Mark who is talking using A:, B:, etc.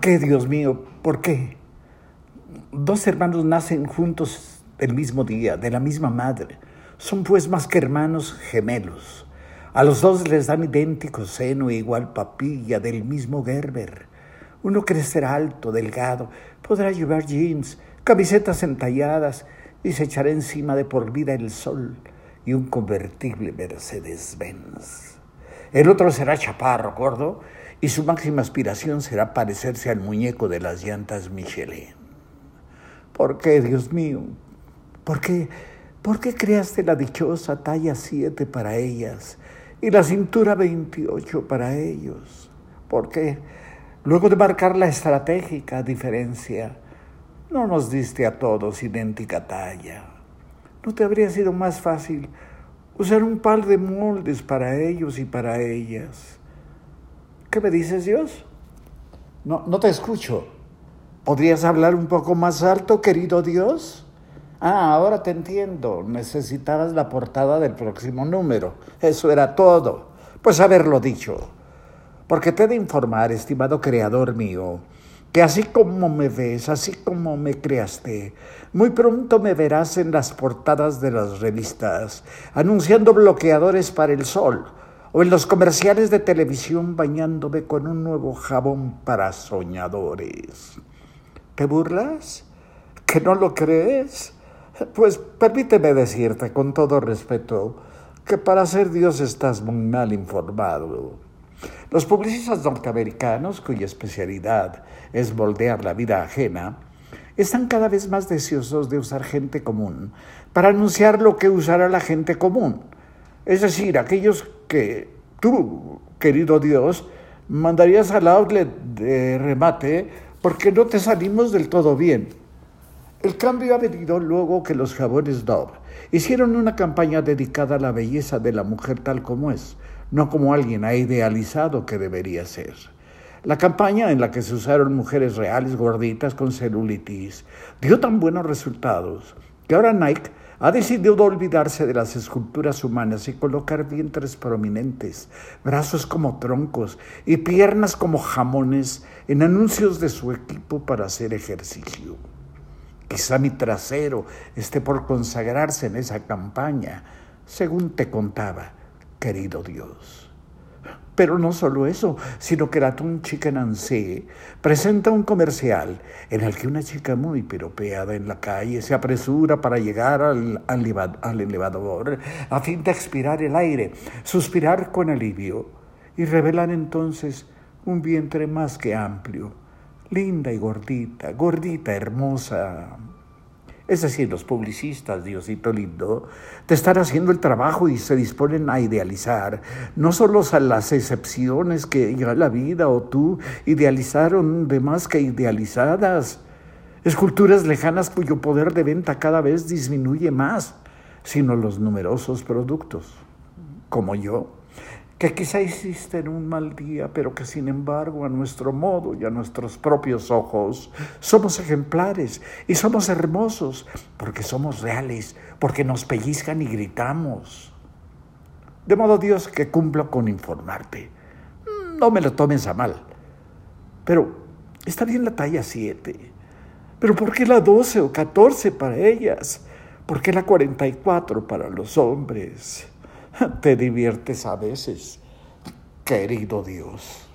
A: qué, Dios mío? ¿Por qué? Dos hermanos nacen juntos el mismo día, de la misma madre. Son pues más que hermanos gemelos. A los dos les dan idéntico seno e igual papilla del mismo Gerber. Uno crecerá alto, delgado, podrá llevar jeans, camisetas entalladas y se echará encima de por vida el sol y un convertible Mercedes-Benz. El otro será chaparro, gordo, y su máxima aspiración será parecerse al muñeco de las llantas Michelin. ¿Por qué, Dios mío? ¿Por qué? ¿Por qué creaste la dichosa talla 7 para ellas y la cintura 28 para ellos? ¿Por qué? Luego de marcar la estratégica diferencia, no nos diste a todos idéntica talla. ¿No te habría sido más fácil usar un par de moldes para ellos y para ellas? ¿Qué me dices, Dios? No, no te escucho. ¿Podrías hablar un poco más alto, querido Dios? Ah, ahora te entiendo. Necesitabas la portada del próximo número. Eso era todo. Pues haberlo dicho. Porque te he de informar, estimado creador mío, que así como me ves, así como me creaste, muy pronto me verás en las portadas de las revistas, anunciando bloqueadores para el sol, o en los comerciales de televisión bañándome con un nuevo jabón para soñadores. ¿Te burlas? ¿Que no lo crees? Pues permíteme decirte con todo respeto que para ser Dios estás muy mal informado. Los publicistas norteamericanos, cuya especialidad es moldear la vida ajena, están cada vez más deseosos de usar gente común para anunciar lo que usará la gente común. Es decir, aquellos que tú, querido Dios, mandarías al outlet de remate porque no te salimos del todo bien. El cambio ha venido luego que los jabones Dove hicieron una campaña dedicada a la belleza de la mujer tal como es, no como alguien ha idealizado que debería ser. La campaña en la que se usaron mujeres reales gorditas con celulitis dio tan buenos resultados que ahora Nike ha decidido olvidarse de las esculturas humanas y colocar vientres prominentes, brazos como troncos y piernas como jamones en anuncios de su equipo para hacer ejercicio. Quizá mi trasero esté por consagrarse en esa campaña, según te contaba querido Dios. Pero no solo eso, sino que la Tun Chica Nancy presenta un comercial en el que una chica muy piropeada en la calle se apresura para llegar al, al elevador a fin de expirar el aire, suspirar con alivio y revelar entonces un vientre más que amplio, linda y gordita, gordita, hermosa, es decir, los publicistas, Diosito lindo, te están haciendo el trabajo y se disponen a idealizar no solo a las excepciones que ya la vida o tú idealizaron de más que idealizadas, esculturas lejanas cuyo poder de venta cada vez disminuye más, sino los numerosos productos, como yo, que quizá hiciste un mal día, pero que sin embargo a nuestro modo y a nuestros propios ojos somos ejemplares y somos hermosos porque somos reales, porque nos pellizcan y gritamos. De modo Dios que cumplo con informarte. No me lo tomes a mal. Pero está bien la talla 7. Pero ¿por qué la 12 o 14 para ellas? ¿Por qué la 44 para los hombres? Te diviertes a veces, querido Dios.